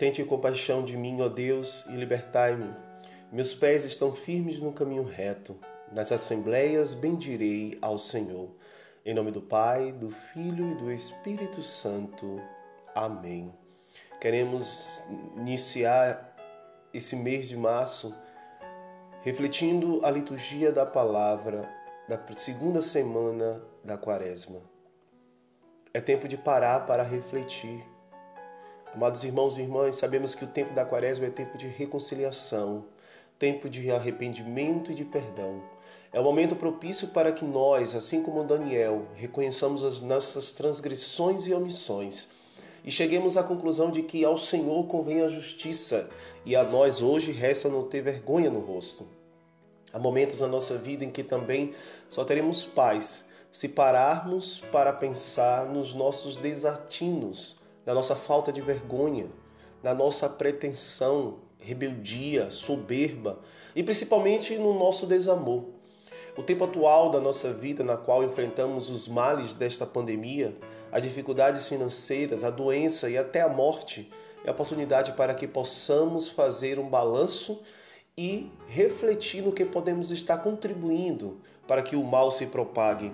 Tente compaixão de mim, ó Deus, e libertai-me. Meus pés estão firmes no caminho reto. Nas assembleias bendirei ao Senhor. Em nome do Pai, do Filho e do Espírito Santo. Amém. Queremos iniciar esse mês de março refletindo a liturgia da palavra da segunda semana da Quaresma. É tempo de parar para refletir. Amados irmãos e irmãs, sabemos que o tempo da Quaresma é tempo de reconciliação, tempo de arrependimento e de perdão. É o momento propício para que nós, assim como Daniel, reconheçamos as nossas transgressões e omissões e cheguemos à conclusão de que ao Senhor convém a justiça e a nós hoje resta não ter vergonha no rosto. Há momentos na nossa vida em que também só teremos paz se pararmos para pensar nos nossos desatinos, na nossa falta de vergonha, na nossa pretensão, rebeldia, soberba e principalmente no nosso desamor. O tempo atual da nossa vida, na qual enfrentamos os males desta pandemia, as dificuldades financeiras, a doença e até a morte, é oportunidade para que possamos fazer um balanço e refletir no que podemos estar contribuindo para que o mal se propague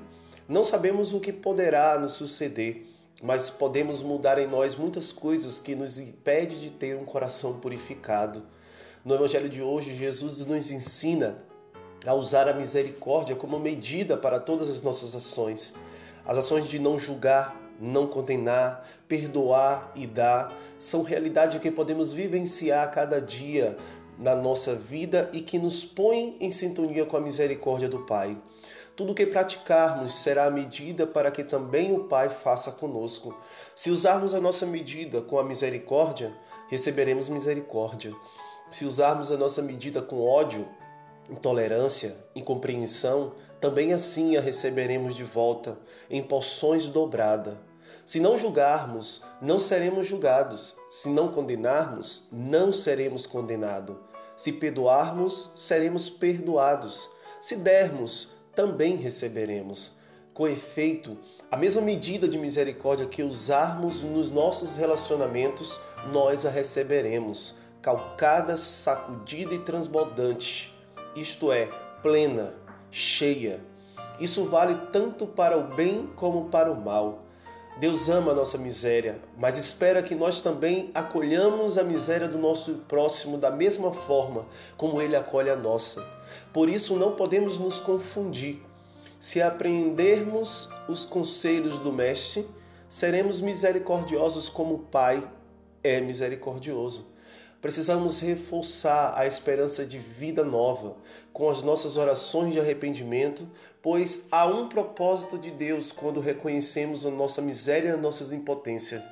não sabemos o que poderá nos suceder, mas podemos mudar em nós muitas coisas que nos impede de ter um coração purificado. No evangelho de hoje, Jesus nos ensina a usar a misericórdia como medida para todas as nossas ações. As ações de não julgar, não condenar, perdoar e dar são realidade que podemos vivenciar a cada dia na nossa vida e que nos põem em sintonia com a misericórdia do Pai. Tudo que praticarmos será a medida para que também o Pai faça conosco. Se usarmos a nossa medida com a misericórdia, receberemos misericórdia. Se usarmos a nossa medida com ódio, intolerância, incompreensão, também assim a receberemos de volta, em porções dobrada. Se não julgarmos, não seremos julgados. Se não condenarmos, não seremos condenados. Se perdoarmos, seremos perdoados. Se dermos, também receberemos. Com efeito, a mesma medida de misericórdia que usarmos nos nossos relacionamentos, nós a receberemos, calcada, sacudida e transbordante, isto é, plena, cheia. Isso vale tanto para o bem como para o mal. Deus ama a nossa miséria, mas espera que nós também acolhamos a miséria do nosso próximo da mesma forma como ele acolhe a nossa. Por isso não podemos nos confundir. Se aprendermos os conselhos do Mestre, seremos misericordiosos como o Pai é misericordioso. Precisamos reforçar a esperança de vida nova com as nossas orações de arrependimento, pois há um propósito de Deus quando reconhecemos a nossa miséria e a nossa impotência.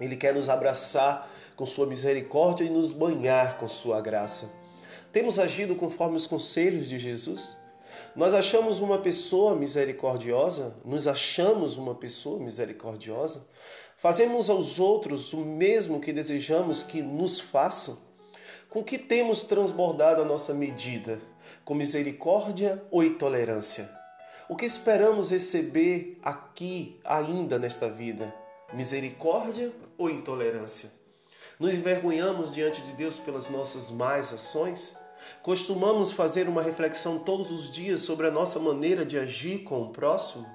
Ele quer nos abraçar com sua misericórdia e nos banhar com sua graça. Temos agido conforme os conselhos de Jesus? Nós achamos uma pessoa misericordiosa? Nos achamos uma pessoa misericordiosa? Fazemos aos outros o mesmo que desejamos que nos façam? Com que temos transbordado a nossa medida? Com misericórdia ou intolerância? O que esperamos receber aqui ainda nesta vida? Misericórdia ou intolerância? Nos envergonhamos diante de Deus pelas nossas más ações? Costumamos fazer uma reflexão todos os dias sobre a nossa maneira de agir com o próximo?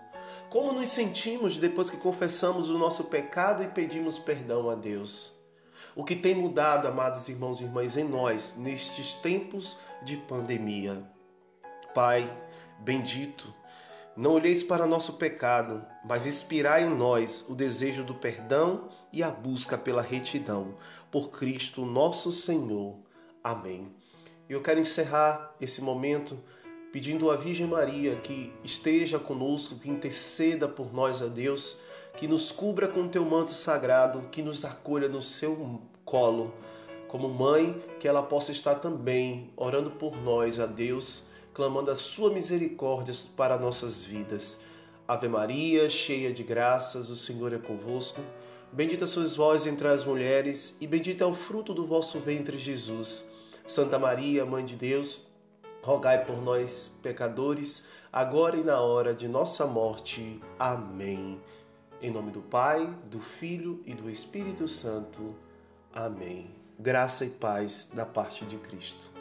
Como nos sentimos depois que confessamos o nosso pecado e pedimos perdão a Deus? O que tem mudado, amados irmãos e irmãs, em nós nestes tempos de pandemia? Pai, bendito, não olheis para nosso pecado, mas inspirai em nós o desejo do perdão e a busca pela retidão. Por Cristo nosso Senhor. Amém. Eu quero encerrar esse momento pedindo à Virgem Maria que esteja conosco, que interceda por nós a Deus, que nos cubra com teu manto sagrado, que nos acolha no seu colo. Como mãe, que ela possa estar também orando por nós a Deus, clamando a sua misericórdia para nossas vidas. Ave Maria, cheia de graças, o Senhor é convosco. Bendita sois vós entre as mulheres, e bendito é o fruto do vosso ventre, Jesus. Santa Maria, Mãe de Deus, rogai por nós, pecadores, agora e na hora de nossa morte. Amém. Em nome do Pai, do Filho e do Espírito Santo. Amém. Graça e paz da parte de Cristo.